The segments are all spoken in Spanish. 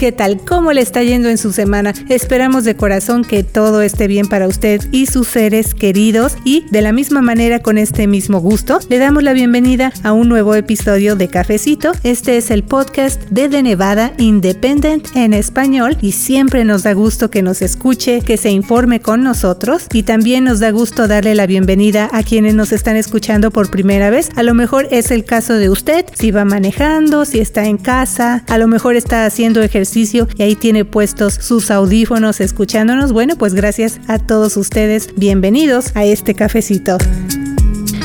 ¿Qué tal? ¿Cómo le está yendo en su semana? Esperamos de corazón que todo esté bien para usted y sus seres queridos y de la misma manera con este mismo gusto le damos la bienvenida a un nuevo episodio de Cafecito. Este es el podcast de The Nevada Independent en español y siempre nos da gusto que nos escuche, que se informe con nosotros y también nos da gusto darle la bienvenida a quienes nos están escuchando por primera vez. A lo mejor es el caso de usted, si va manejando, si está en casa, a lo mejor está haciendo ejercicio y ahí tiene puestos sus audífonos escuchándonos. Bueno, pues gracias a todos ustedes. Bienvenidos a este cafecito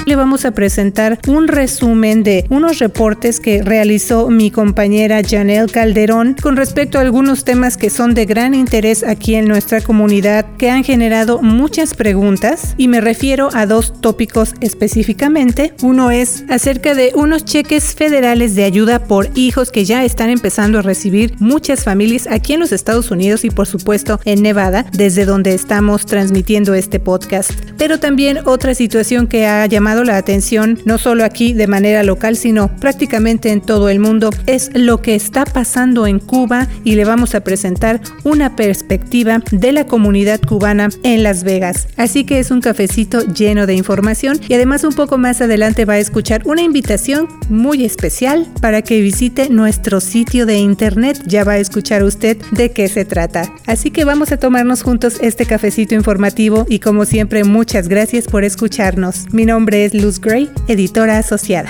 le vamos a presentar un resumen de unos reportes que realizó mi compañera Janelle Calderón con respecto a algunos temas que son de gran interés aquí en nuestra comunidad que han generado muchas preguntas y me refiero a dos tópicos específicamente. Uno es acerca de unos cheques federales de ayuda por hijos que ya están empezando a recibir muchas familias aquí en los Estados Unidos y por supuesto en Nevada, desde donde estamos transmitiendo este podcast. Pero también otra situación que ha llamado la atención, no solo aquí de manera local, sino prácticamente en todo el mundo, es lo que está pasando en Cuba y le vamos a presentar una perspectiva de la comunidad cubana en Las Vegas. Así que es un cafecito lleno de información y además un poco más adelante va a escuchar una invitación muy especial para que visite nuestro sitio de internet. Ya va a escuchar usted de qué se trata. Así que vamos a tomarnos juntos este cafecito informativo y como siempre muchas gracias por escucharnos. Mi nombre es Luz Gray, editora asociada.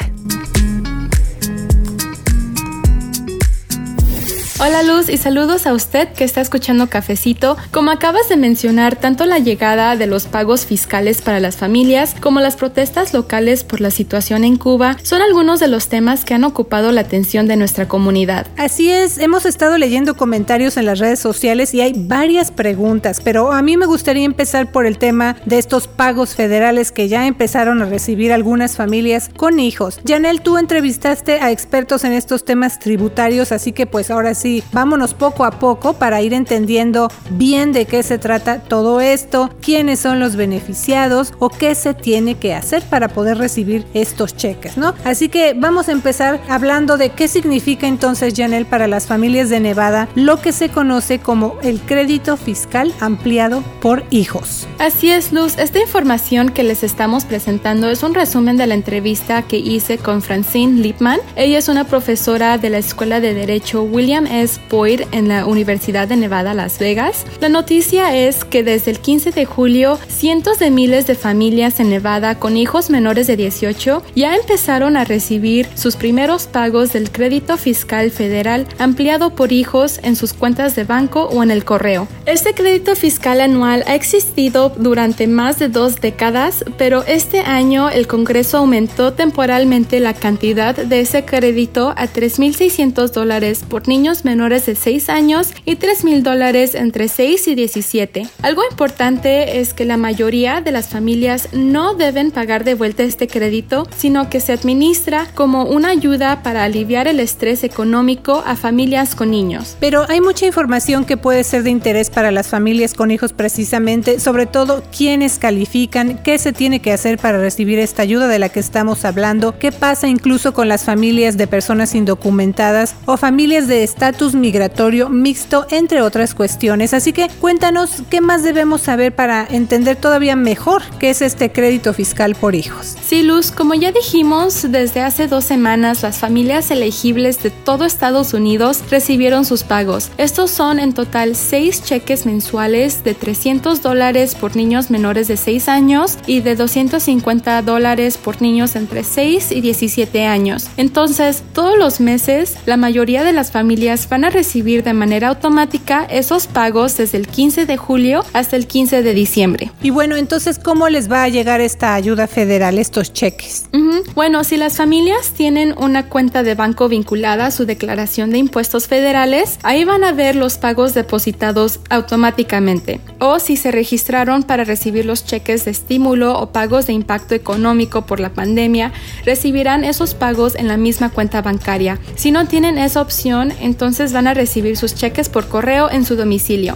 Hola Luz y saludos a usted que está escuchando Cafecito. Como acabas de mencionar, tanto la llegada de los pagos fiscales para las familias como las protestas locales por la situación en Cuba son algunos de los temas que han ocupado la atención de nuestra comunidad. Así es, hemos estado leyendo comentarios en las redes sociales y hay varias preguntas, pero a mí me gustaría empezar por el tema de estos pagos federales que ya empezaron a recibir algunas familias con hijos. Janel, tú entrevistaste a expertos en estos temas tributarios, así que pues ahora sí vámonos poco a poco para ir entendiendo bien de qué se trata todo esto, quiénes son los beneficiados o qué se tiene que hacer para poder recibir estos cheques, ¿no? Así que vamos a empezar hablando de qué significa entonces, Janel, para las familias de Nevada lo que se conoce como el crédito fiscal ampliado por hijos. Así es, Luz. Esta información que les estamos presentando es un resumen de la entrevista que hice con Francine Lipman. Ella es una profesora de la Escuela de Derecho William es Boyd en la Universidad de Nevada, Las Vegas. La noticia es que desde el 15 de julio, cientos de miles de familias en Nevada con hijos menores de 18 ya empezaron a recibir sus primeros pagos del crédito fiscal federal ampliado por hijos en sus cuentas de banco o en el correo. Este crédito fiscal anual ha existido durante más de dos décadas, pero este año el Congreso aumentó temporalmente la cantidad de ese crédito a 3.600 dólares por niños menores de 6 años y 3 mil dólares entre 6 y 17. Algo importante es que la mayoría de las familias no deben pagar de vuelta este crédito, sino que se administra como una ayuda para aliviar el estrés económico a familias con niños. Pero hay mucha información que puede ser de interés para las familias con hijos precisamente, sobre todo quiénes califican, qué se tiene que hacer para recibir esta ayuda de la que estamos hablando, qué pasa incluso con las familias de personas indocumentadas o familias de estatus migratorio mixto, entre otras cuestiones. Así que cuéntanos qué más debemos saber para entender todavía mejor qué es este crédito fiscal por hijos. Sí, Luz, como ya dijimos, desde hace dos semanas las familias elegibles de todo Estados Unidos recibieron sus pagos. Estos son en total seis cheques mensuales de 300 dólares por niños menores de 6 años y de 250 dólares por niños entre 6 y 17 años. Entonces, todos los meses, la mayoría de las familias van a recibir de manera automática esos pagos desde el 15 de julio hasta el 15 de diciembre. Y bueno, entonces, ¿cómo les va a llegar esta ayuda federal, estos cheques? Bueno, si las familias tienen una cuenta de banco vinculada a su declaración de impuestos federales, ahí van a ver los pagos depositados automáticamente. O si se registraron para recibir los cheques de estímulo o pagos de impacto económico por la pandemia, recibirán esos pagos en la misma cuenta bancaria. Si no tienen esa opción, entonces entonces van a recibir sus cheques por correo en su domicilio.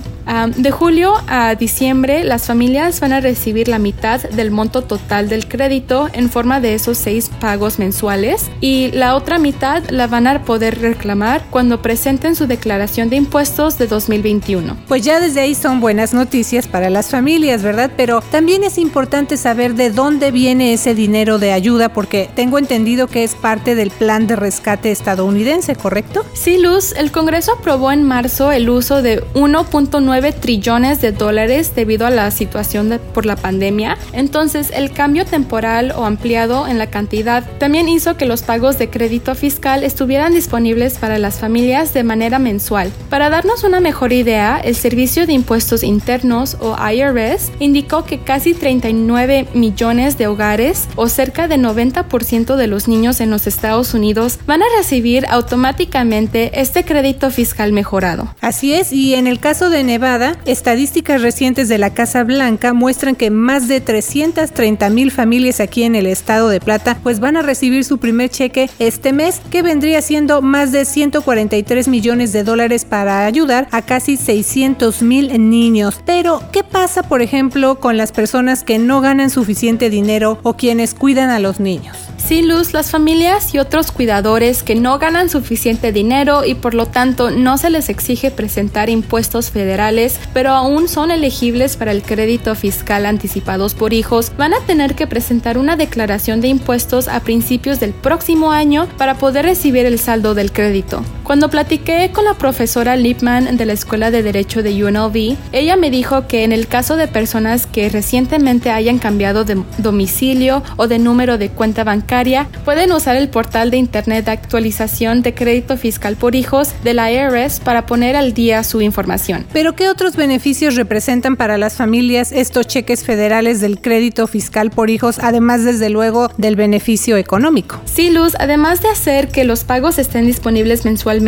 de julio a diciembre, las familias van a recibir la mitad del monto total del crédito en forma de esos seis pagos mensuales y la otra mitad la van a poder reclamar cuando presenten su declaración de impuestos de 2021. Pues ya desde ahí son buenas noticias para las familias, ¿verdad? Pero también es importante saber de dónde viene ese dinero de ayuda porque tengo entendido que es parte del plan de rescate estadounidense, ¿correcto? Sí, Luz, el Congreso aprobó en marzo el uso de 1.9 trillones de dólares debido a la situación por la pandemia. Entonces, el cambio temporal o ampliado en la cantidad también hizo que los pagos de crédito fiscal estuvieran disponibles para las familias de manera mensual. Para darnos una mejor idea, el Servicio de Impuestos Internos o IRS indicó que casi 39 millones de hogares o cerca de 90% de los niños en los Estados Unidos van a recibir automáticamente este crédito fiscal mejorado. Así es, y en el caso de Nevada, estadísticas recientes de la Casa Blanca muestran que más de 330 mil familias aquí en el estado de Plata pues van a recibir su primer cheque este mes que vendría siendo más de 143 millones de dólares para ayudar a casi 600 mil niños. Pero, ¿qué pasa por ejemplo con las personas que no ganan suficiente dinero o quienes cuidan a los niños? Sí, Luz, las familias y otros cuidadores que no ganan suficiente dinero y por lo tanto no se les exige presentar impuestos federales, pero aún son elegibles para el crédito fiscal anticipados por hijos, van a tener que presentar una declaración de impuestos a principios del próximo año para poder recibir el saldo del crédito. Cuando platiqué con la profesora Lipman de la Escuela de Derecho de UNLV, ella me dijo que en el caso de personas que recientemente hayan cambiado de domicilio o de número de cuenta bancaria, pueden usar el portal de Internet de actualización de crédito fiscal por hijos de la IRS para poner al día su información. Pero ¿qué otros beneficios representan para las familias estos cheques federales del crédito fiscal por hijos, además desde luego del beneficio económico? Sí, Luz, además de hacer que los pagos estén disponibles mensualmente,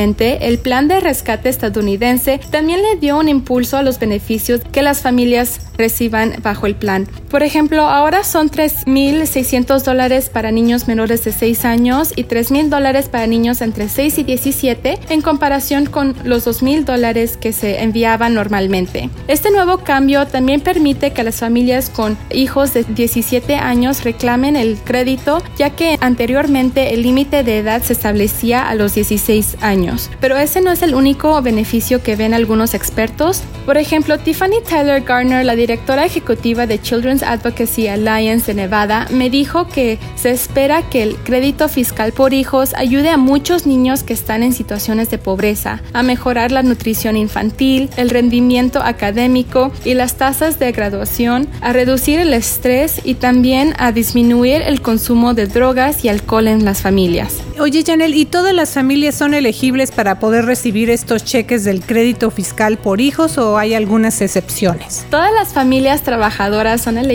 el plan de rescate estadounidense también le dio un impulso a los beneficios que las familias reciban bajo el plan. Por ejemplo, ahora son 3.600 dólares para niños menores de 6 años y 3.000 dólares para niños entre 6 y 17 en comparación con los 2.000 dólares que se enviaban normalmente. Este nuevo cambio también permite que las familias con hijos de 17 años reclamen el crédito ya que anteriormente el límite de edad se establecía a los 16 años. Pero ese no es el único beneficio que ven algunos expertos. Por ejemplo, Tiffany Tyler Garner, la directora ejecutiva de Children's Advocacy Alliance de Nevada, me dijo que se espera que el crédito fiscal por hijos ayude a muchos niños que están en situaciones de pobreza, a mejorar la nutrición infantil, el rendimiento académico y las tasas de graduación, a reducir el estrés y también a disminuir el consumo de drogas y alcohol en las familias. Oye, Janel, ¿y todas las familias son elegibles para poder recibir estos cheques del crédito fiscal por hijos o hay algunas excepciones? Todas las familias trabajadoras son elegibles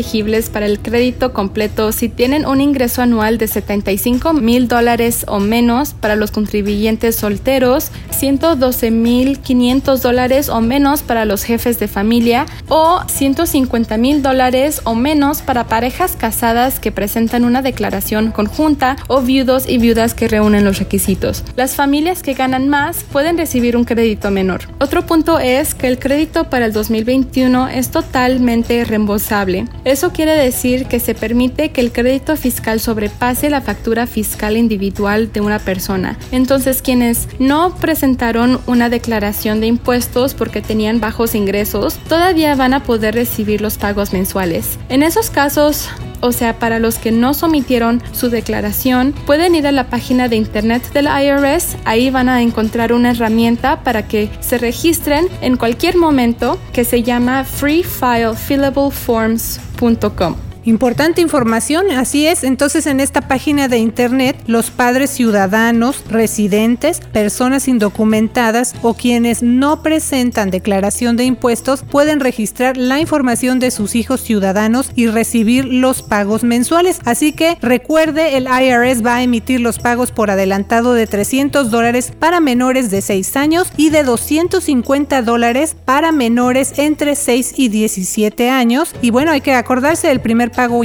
para el crédito completo si tienen un ingreso anual de 75 mil dólares o menos para los contribuyentes solteros, 112 mil 500 dólares o menos para los jefes de familia o 150 mil dólares o menos para parejas casadas que presentan una declaración conjunta o viudos y viudas que reúnen los requisitos. Las familias que ganan más pueden recibir un crédito menor. Otro punto es que el crédito para el 2021 es totalmente reembolsable. Eso quiere decir que se permite que el crédito fiscal sobrepase la factura fiscal individual de una persona. Entonces, quienes no presentaron una declaración de impuestos porque tenían bajos ingresos, todavía van a poder recibir los pagos mensuales. En esos casos, o sea, para los que no sometieron su declaración, pueden ir a la página de internet del IRS, ahí van a encontrar una herramienta para que se registren en cualquier momento que se llama freefilefillableforms.com. Importante información, así es. Entonces en esta página de internet los padres ciudadanos, residentes, personas indocumentadas o quienes no presentan declaración de impuestos pueden registrar la información de sus hijos ciudadanos y recibir los pagos mensuales. Así que recuerde, el IRS va a emitir los pagos por adelantado de 300 dólares para menores de 6 años y de 250 dólares para menores entre 6 y 17 años. Y bueno, hay que acordarse, el primer pago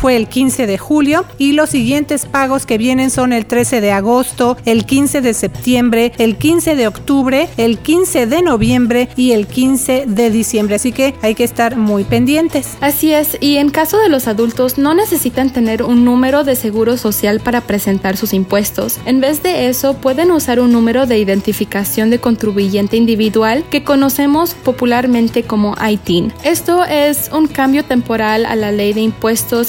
fue el 15 de julio y los siguientes pagos que vienen son el 13 de agosto, el 15 de septiembre, el 15 de octubre, el 15 de noviembre y el 15 de diciembre. Así que hay que estar muy pendientes. Así es, y en caso de los adultos no necesitan tener un número de seguro social para presentar sus impuestos. En vez de eso, pueden usar un número de identificación de contribuyente individual que conocemos popularmente como ITIN. Esto es un cambio temporal a la ley de impuestos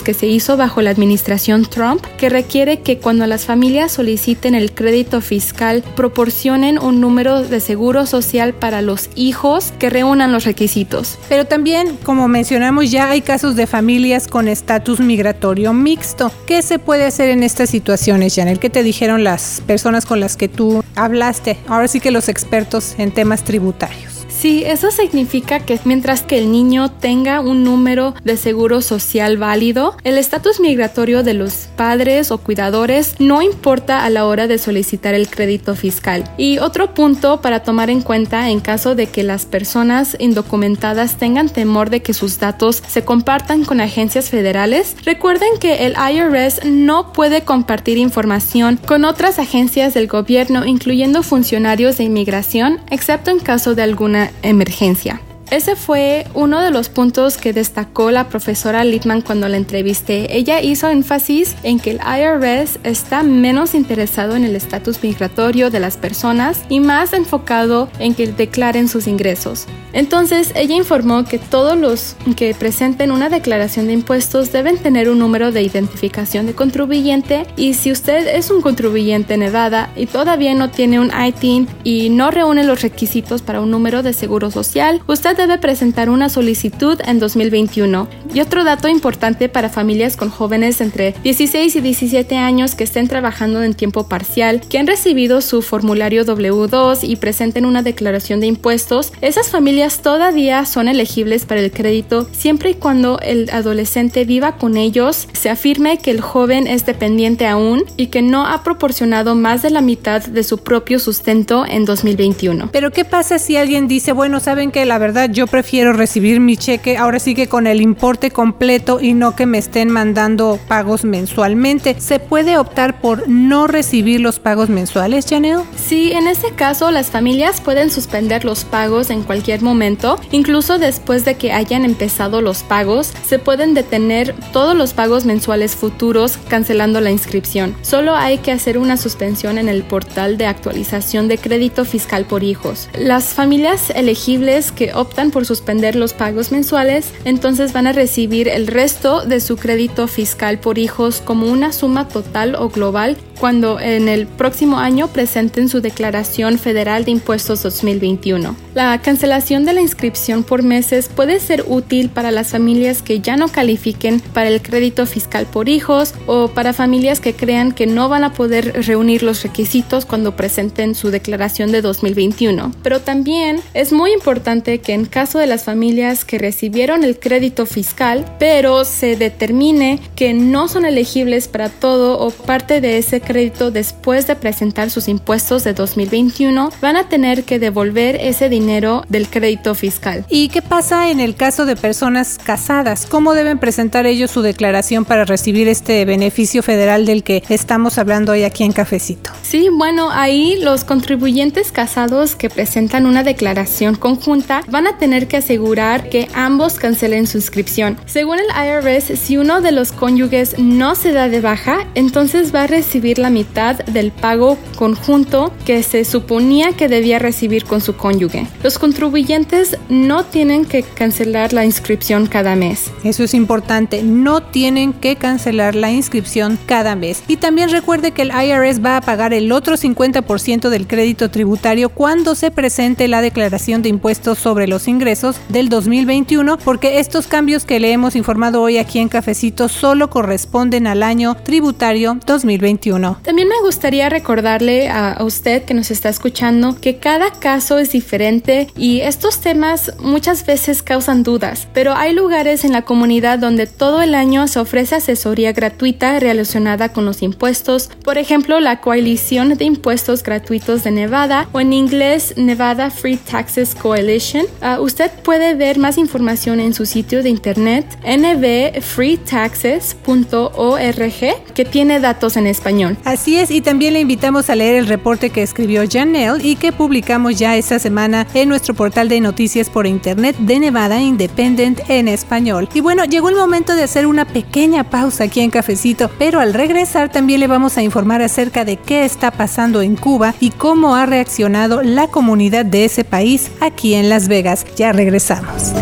que se hizo bajo la administración Trump, que requiere que cuando las familias soliciten el crédito fiscal proporcionen un número de seguro social para los hijos que reúnan los requisitos. Pero también, como mencionamos, ya hay casos de familias con estatus migratorio mixto. ¿Qué se puede hacer en estas situaciones, Janel? ¿Qué te dijeron las personas con las que tú hablaste? Ahora sí que los expertos en temas tributarios. Sí, eso significa que mientras que el niño tenga un número de seguro social válido, el estatus migratorio de los padres o cuidadores no importa a la hora de solicitar el crédito fiscal. Y otro punto para tomar en cuenta en caso de que las personas indocumentadas tengan temor de que sus datos se compartan con agencias federales, recuerden que el IRS no puede compartir información con otras agencias del gobierno, incluyendo funcionarios de inmigración, excepto en caso de alguna emergencia. Ese fue uno de los puntos que destacó la profesora Littman cuando la entrevisté. Ella hizo énfasis en que el IRS está menos interesado en el estatus migratorio de las personas y más enfocado en que declaren sus ingresos. Entonces, ella informó que todos los que presenten una declaración de impuestos deben tener un número de identificación de contribuyente y si usted es un contribuyente en Nevada y todavía no tiene un ITIN y no reúne los requisitos para un número de seguro social, usted debe presentar una solicitud en 2021. Y otro dato importante para familias con jóvenes entre 16 y 17 años que estén trabajando en tiempo parcial, que han recibido su formulario W2 y presenten una declaración de impuestos, esas familias todavía son elegibles para el crédito siempre y cuando el adolescente viva con ellos, se afirme que el joven es dependiente aún y que no ha proporcionado más de la mitad de su propio sustento en 2021. Pero ¿qué pasa si alguien dice, bueno, saben que la verdad yo prefiero recibir mi cheque ahora sí que con el importe completo y no que me estén mandando pagos mensualmente. ¿Se puede optar por no recibir los pagos mensuales, Janelle? Sí, en ese caso las familias pueden suspender los pagos en cualquier momento, incluso después de que hayan empezado los pagos, se pueden detener todos los pagos mensuales futuros cancelando la inscripción. Solo hay que hacer una suspensión en el portal de actualización de crédito fiscal por hijos. Las familias elegibles que optan por suspender los pagos mensuales, entonces van a recibir el resto de su crédito fiscal por hijos como una suma total o global cuando en el próximo año presenten su declaración federal de impuestos 2021. La cancelación de la inscripción por meses puede ser útil para las familias que ya no califiquen para el crédito fiscal por hijos o para familias que crean que no van a poder reunir los requisitos cuando presenten su declaración de 2021. Pero también es muy importante que en caso de las familias que recibieron el crédito fiscal, pero se determine que no son elegibles para todo o parte de ese crédito después de presentar sus impuestos de 2021, van a tener que devolver ese dinero del crédito fiscal. ¿Y qué pasa en el caso de personas casadas? ¿Cómo deben presentar ellos su declaración para recibir este beneficio federal del que estamos hablando hoy aquí en Cafecito? Sí, bueno, ahí los contribuyentes casados que presentan una declaración conjunta van a tener que asegurar que ambos cancelen su inscripción. Según el IRS, si uno de los cónyuges no se da de baja, entonces va a recibir la mitad del pago conjunto que se suponía que debía recibir con su cónyuge. Los contribuyentes no tienen que cancelar la inscripción cada mes. Eso es importante, no tienen que cancelar la inscripción cada mes. Y también recuerde que el IRS va a pagar el otro 50% del crédito tributario cuando se presente la declaración de impuestos sobre los ingresos del 2021, porque estos cambios que le hemos informado hoy aquí en Cafecito solo corresponden al año tributario 2021. También me gustaría recordarle a, usted que nos está escuchando que cada caso es diferente y estos temas muchas veces causan dudas, pero hay lugares en la comunidad donde todo el año se ofrece asesoría gratuita relacionada con los impuestos, por ejemplo la Coalición de Impuestos Gratuitos de Nevada o en inglés Nevada Free Taxes Coalition. Ah, usted puede ver más información en su sitio de internet nbfreetaxes.org que tiene datos en español. Así es, y también le invitamos a leer el reporte que escribió Janelle y que publicamos ya esta semana en nuestro portal de noticias por internet de Nevada Independent en español. Y bueno, llegó el momento de hacer una pequeña pausa aquí en Cafecito, pero al regresar también le vamos a informar acerca de qué está pasando en Cuba y cómo ha reaccionado la comunidad de ese país aquí en Las Vegas. Ya regresamos.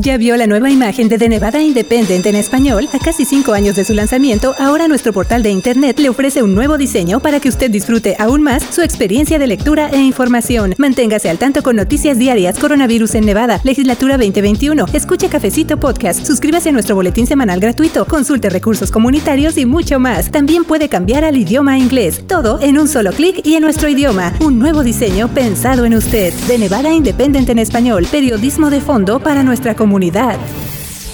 ¿Ya vio la nueva imagen de The Nevada Independent en español? A casi cinco años de su lanzamiento, ahora nuestro portal de internet le ofrece un nuevo diseño para que usted disfrute aún más su experiencia de lectura e información. Manténgase al tanto con noticias diarias, coronavirus en Nevada, legislatura 2021. Escuche Cafecito Podcast, suscríbase a nuestro boletín semanal gratuito, consulte recursos comunitarios y mucho más. También puede cambiar al idioma inglés. Todo en un solo clic y en nuestro idioma. Un nuevo diseño pensado en usted. De Nevada Independent en español, periodismo de fondo para nuestra comunidad comunidad.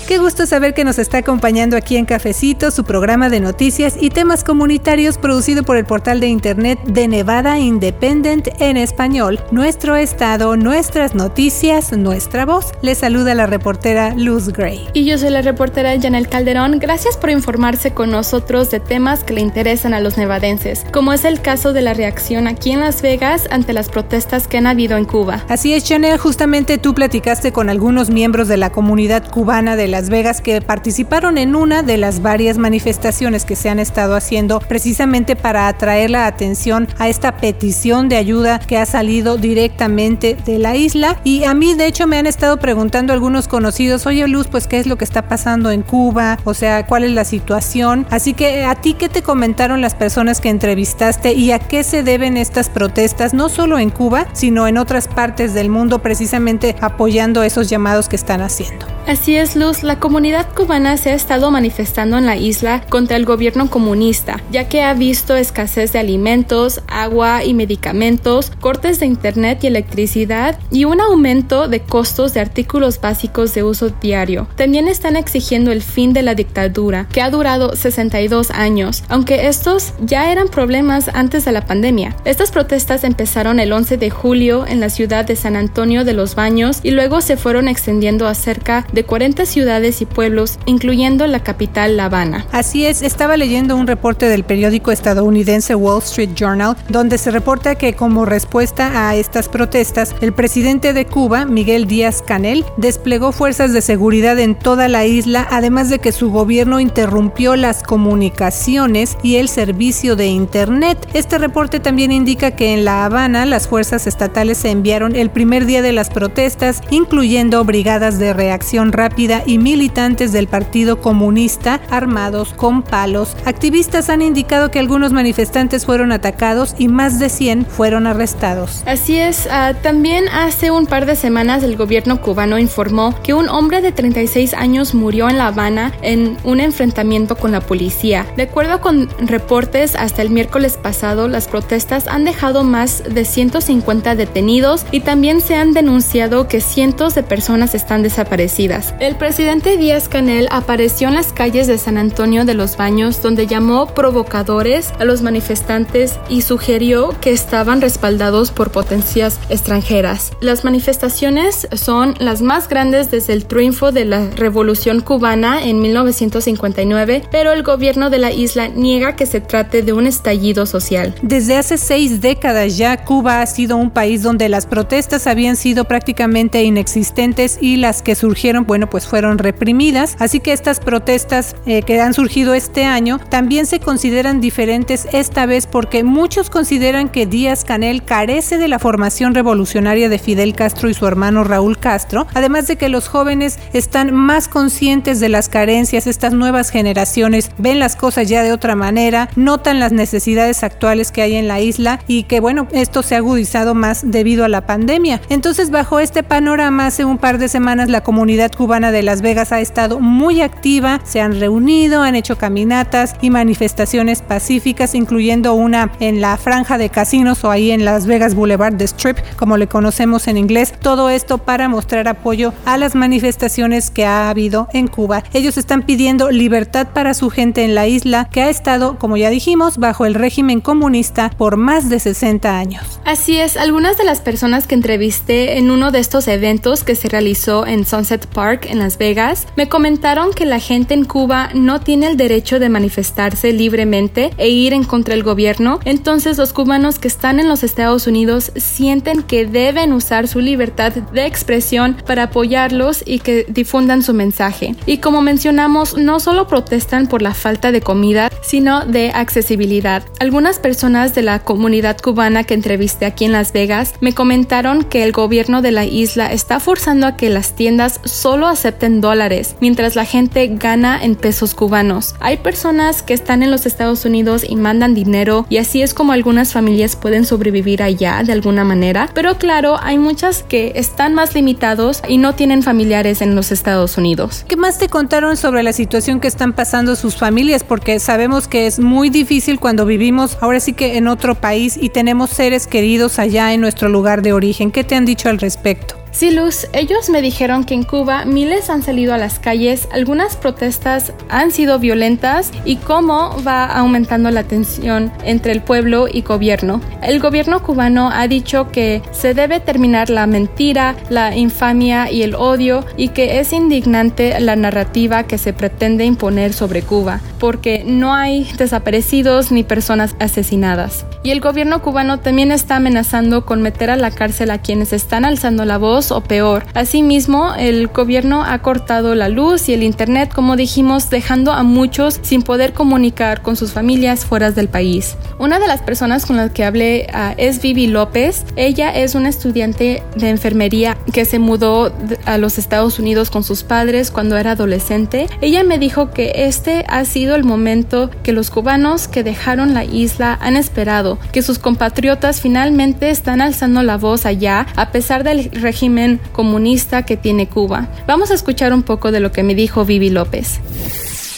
Qué gusto saber que nos está acompañando aquí en Cafecito, su programa de noticias y temas comunitarios producido por el portal de internet de Nevada Independent en español. Nuestro estado, nuestras noticias, nuestra voz. Le saluda la reportera Luz Gray. Y yo soy la reportera Janel Calderón. Gracias por informarse con nosotros de temas que le interesan a los nevadenses, como es el caso de la reacción aquí en Las Vegas ante las protestas que han habido en Cuba. Así es, Janel, justamente tú platicaste con algunos miembros de la comunidad cubana de las Vegas que participaron en una de las varias manifestaciones que se han estado haciendo precisamente para atraer la atención a esta petición de ayuda que ha salido directamente de la isla. Y a mí de hecho me han estado preguntando algunos conocidos, oye Luz, pues qué es lo que está pasando en Cuba, o sea, cuál es la situación. Así que a ti, ¿qué te comentaron las personas que entrevistaste y a qué se deben estas protestas, no solo en Cuba, sino en otras partes del mundo, precisamente apoyando esos llamados que están haciendo? Así es, Luz la comunidad cubana se ha estado manifestando en la isla contra el gobierno comunista, ya que ha visto escasez de alimentos, agua y medicamentos, cortes de internet y electricidad y un aumento de costos de artículos básicos de uso diario. También están exigiendo el fin de la dictadura, que ha durado 62 años, aunque estos ya eran problemas antes de la pandemia. Estas protestas empezaron el 11 de julio en la ciudad de San Antonio de los Baños y luego se fueron extendiendo a cerca de 40 ciudades y pueblos, incluyendo la capital La Habana. Así es, estaba leyendo un reporte del periódico estadounidense Wall Street Journal, donde se reporta que como respuesta a estas protestas, el presidente de Cuba, Miguel Díaz Canel, desplegó fuerzas de seguridad en toda la isla, además de que su gobierno interrumpió las comunicaciones y el servicio de Internet. Este reporte también indica que en La Habana las fuerzas estatales se enviaron el primer día de las protestas, incluyendo brigadas de reacción rápida y militantes del Partido Comunista armados con palos. Activistas han indicado que algunos manifestantes fueron atacados y más de 100 fueron arrestados. Así es, ah, también hace un par de semanas el gobierno cubano informó que un hombre de 36 años murió en La Habana en un enfrentamiento con la policía. De acuerdo con reportes, hasta el miércoles pasado las protestas han dejado más de 150 detenidos y también se han denunciado que cientos de personas están desaparecidas. El presidente presidente Díaz Canel apareció en las calles de San Antonio de los Baños donde llamó provocadores a los manifestantes y sugirió que estaban respaldados por potencias extranjeras. Las manifestaciones son las más grandes desde el triunfo de la Revolución cubana en 1959, pero el gobierno de la isla niega que se trate de un estallido social. Desde hace seis décadas ya Cuba ha sido un país donde las protestas habían sido prácticamente inexistentes y las que surgieron, bueno, pues fueron reprimidas, así que estas protestas eh, que han surgido este año también se consideran diferentes esta vez porque muchos consideran que Díaz Canel carece de la formación revolucionaria de Fidel Castro y su hermano Raúl Castro, además de que los jóvenes están más conscientes de las carencias, estas nuevas generaciones ven las cosas ya de otra manera, notan las necesidades actuales que hay en la isla y que bueno, esto se ha agudizado más debido a la pandemia. Entonces, bajo este panorama, hace un par de semanas la comunidad cubana de Las Vegas ha estado muy activa, se han reunido, han hecho caminatas y manifestaciones pacíficas, incluyendo una en la franja de casinos o ahí en Las Vegas Boulevard de Strip, como le conocemos en inglés. Todo esto para mostrar apoyo a las manifestaciones que ha habido en Cuba. Ellos están pidiendo libertad para su gente en la isla que ha estado, como ya dijimos, bajo el régimen comunista por más de 60 años. Así es, algunas de las personas que entrevisté en uno de estos eventos que se realizó en Sunset Park en Las Vegas me comentaron que la gente en Cuba no tiene el derecho de manifestarse libremente e ir en contra del gobierno, entonces los cubanos que están en los Estados Unidos sienten que deben usar su libertad de expresión para apoyarlos y que difundan su mensaje. Y como mencionamos, no solo protestan por la falta de comida, sino de accesibilidad. Algunas personas de la comunidad cubana que entrevisté aquí en Las Vegas me comentaron que el gobierno de la isla está forzando a que las tiendas solo acepten dólares, mientras la gente gana en pesos cubanos. Hay personas que están en los Estados Unidos y mandan dinero y así es como algunas familias pueden sobrevivir allá de alguna manera, pero claro, hay muchas que están más limitados y no tienen familiares en los Estados Unidos. ¿Qué más te contaron sobre la situación que están pasando sus familias? Porque sabemos que es muy difícil cuando vivimos ahora sí que en otro país y tenemos seres queridos allá en nuestro lugar de origen. ¿Qué te han dicho al respecto? Sí, Luz, ellos me dijeron que en Cuba miles han salido a las calles, algunas protestas han sido violentas y cómo va aumentando la tensión entre el pueblo y gobierno. El gobierno cubano ha dicho que se debe terminar la mentira, la infamia y el odio y que es indignante la narrativa que se pretende imponer sobre Cuba, porque no hay desaparecidos ni personas asesinadas. Y el gobierno cubano también está amenazando con meter a la cárcel a quienes están alzando la voz o peor. Asimismo, el gobierno ha cortado la luz y el internet, como dijimos, dejando a muchos sin poder comunicar con sus familias fuera del país. Una de las personas con las que hablé ah, es Vivi López. Ella es una estudiante de enfermería que se mudó a los Estados Unidos con sus padres cuando era adolescente. Ella me dijo que este ha sido el momento que los cubanos que dejaron la isla han esperado, que sus compatriotas finalmente están alzando la voz allá a pesar del régimen comunista que tiene Cuba. Vamos a escuchar un poco de lo que me dijo Vivi López.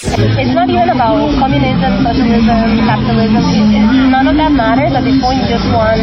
It's not even about communism, socialism, capitalism. none of that matters. At this point, you just want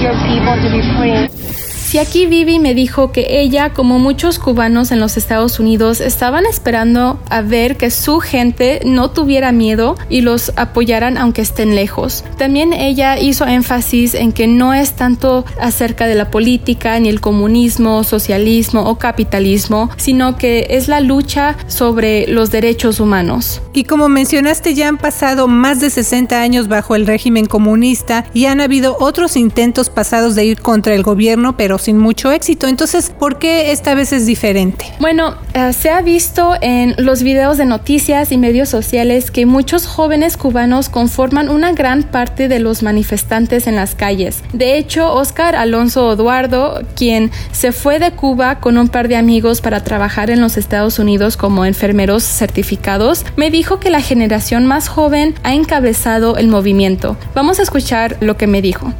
your people to be free. Y aquí Vivi me dijo que ella, como muchos cubanos en los Estados Unidos, estaban esperando a ver que su gente no tuviera miedo y los apoyaran aunque estén lejos. También ella hizo énfasis en que no es tanto acerca de la política, ni el comunismo, socialismo o capitalismo, sino que es la lucha sobre los derechos humanos. Y como mencionaste, ya han pasado más de 60 años bajo el régimen comunista y han habido otros intentos pasados de ir contra el gobierno, pero sin mucho éxito. Entonces, ¿por qué esta vez es diferente? Bueno, eh, se ha visto en los videos de noticias y medios sociales que muchos jóvenes cubanos conforman una gran parte de los manifestantes en las calles. De hecho, Oscar Alonso Eduardo, quien se fue de Cuba con un par de amigos para trabajar en los Estados Unidos como enfermeros certificados, me dijo que la generación más joven ha encabezado el movimiento. Vamos a escuchar lo que me dijo.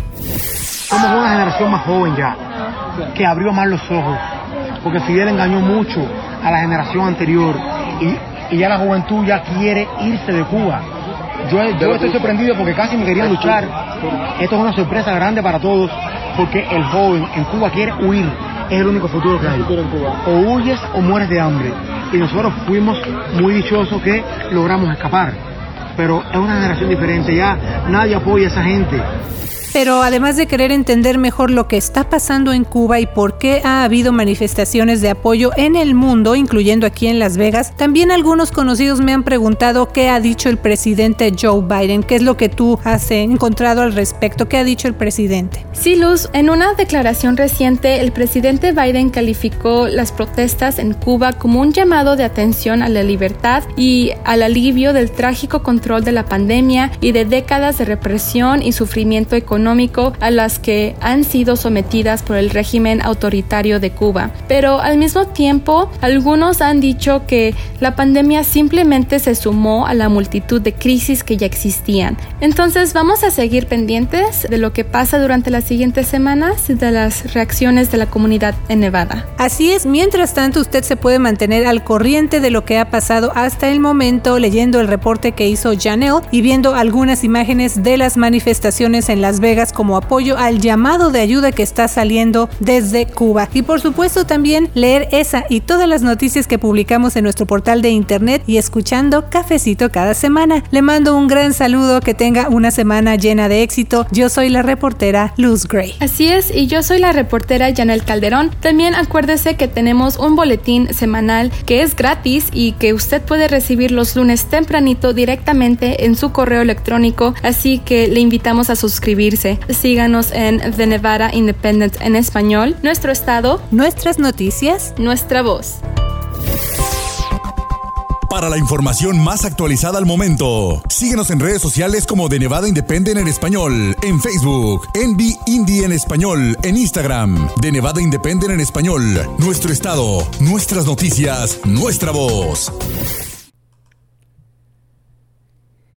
Somos una generación más joven ya que abrió más los ojos, porque Fidel engañó mucho a la generación anterior y, ya la juventud ya quiere irse de Cuba. Yo, yo estoy sorprendido porque casi me querían luchar. Esto es una sorpresa grande para todos porque el joven en Cuba quiere huir. Es el único futuro que hay. O huyes o mueres de hambre. Y nosotros fuimos muy dichosos que logramos escapar. Pero es una generación diferente. Ya nadie apoya a esa gente. Pero además de querer entender mejor lo que está pasando en Cuba y por qué ha habido manifestaciones de apoyo en el mundo, incluyendo aquí en Las Vegas, también algunos conocidos me han preguntado qué ha dicho el presidente Joe Biden, qué es lo que tú has encontrado al respecto, qué ha dicho el presidente. Sí, Luz, en una declaración reciente, el presidente Biden calificó las protestas en Cuba como un llamado de atención a la libertad y al alivio del trágico control de la pandemia y de décadas de represión y sufrimiento económico a las que han sido sometidas por el régimen autoritario de Cuba. Pero al mismo tiempo, algunos han dicho que la pandemia simplemente se sumó a la multitud de crisis que ya existían. Entonces vamos a seguir pendientes de lo que pasa durante las siguientes semanas y de las reacciones de la comunidad en Nevada. Así es, mientras tanto usted se puede mantener al corriente de lo que ha pasado hasta el momento leyendo el reporte que hizo Janelle y viendo algunas imágenes de las manifestaciones en Las Vegas como apoyo al llamado de ayuda que está saliendo desde Cuba. Y por supuesto también leer esa y todas las noticias que publicamos en nuestro portal de internet y escuchando Cafecito cada semana. Le mando un gran saludo, que tenga una semana llena de éxito. Yo soy la reportera Luz Gray. Así es, y yo soy la reportera Janelle Calderón. También acuérdese que tenemos un boletín semanal que es gratis y que usted puede recibir los lunes tempranito directamente en su correo electrónico, así que le invitamos a suscribirse. Síganos en The Nevada Independent en español, nuestro estado, nuestras noticias, nuestra voz. Para la información más actualizada al momento, síguenos en redes sociales como de Nevada Independent en español, en Facebook, Envy Indie en español, en Instagram, de Nevada Independent en español, nuestro estado, nuestras noticias, nuestra voz.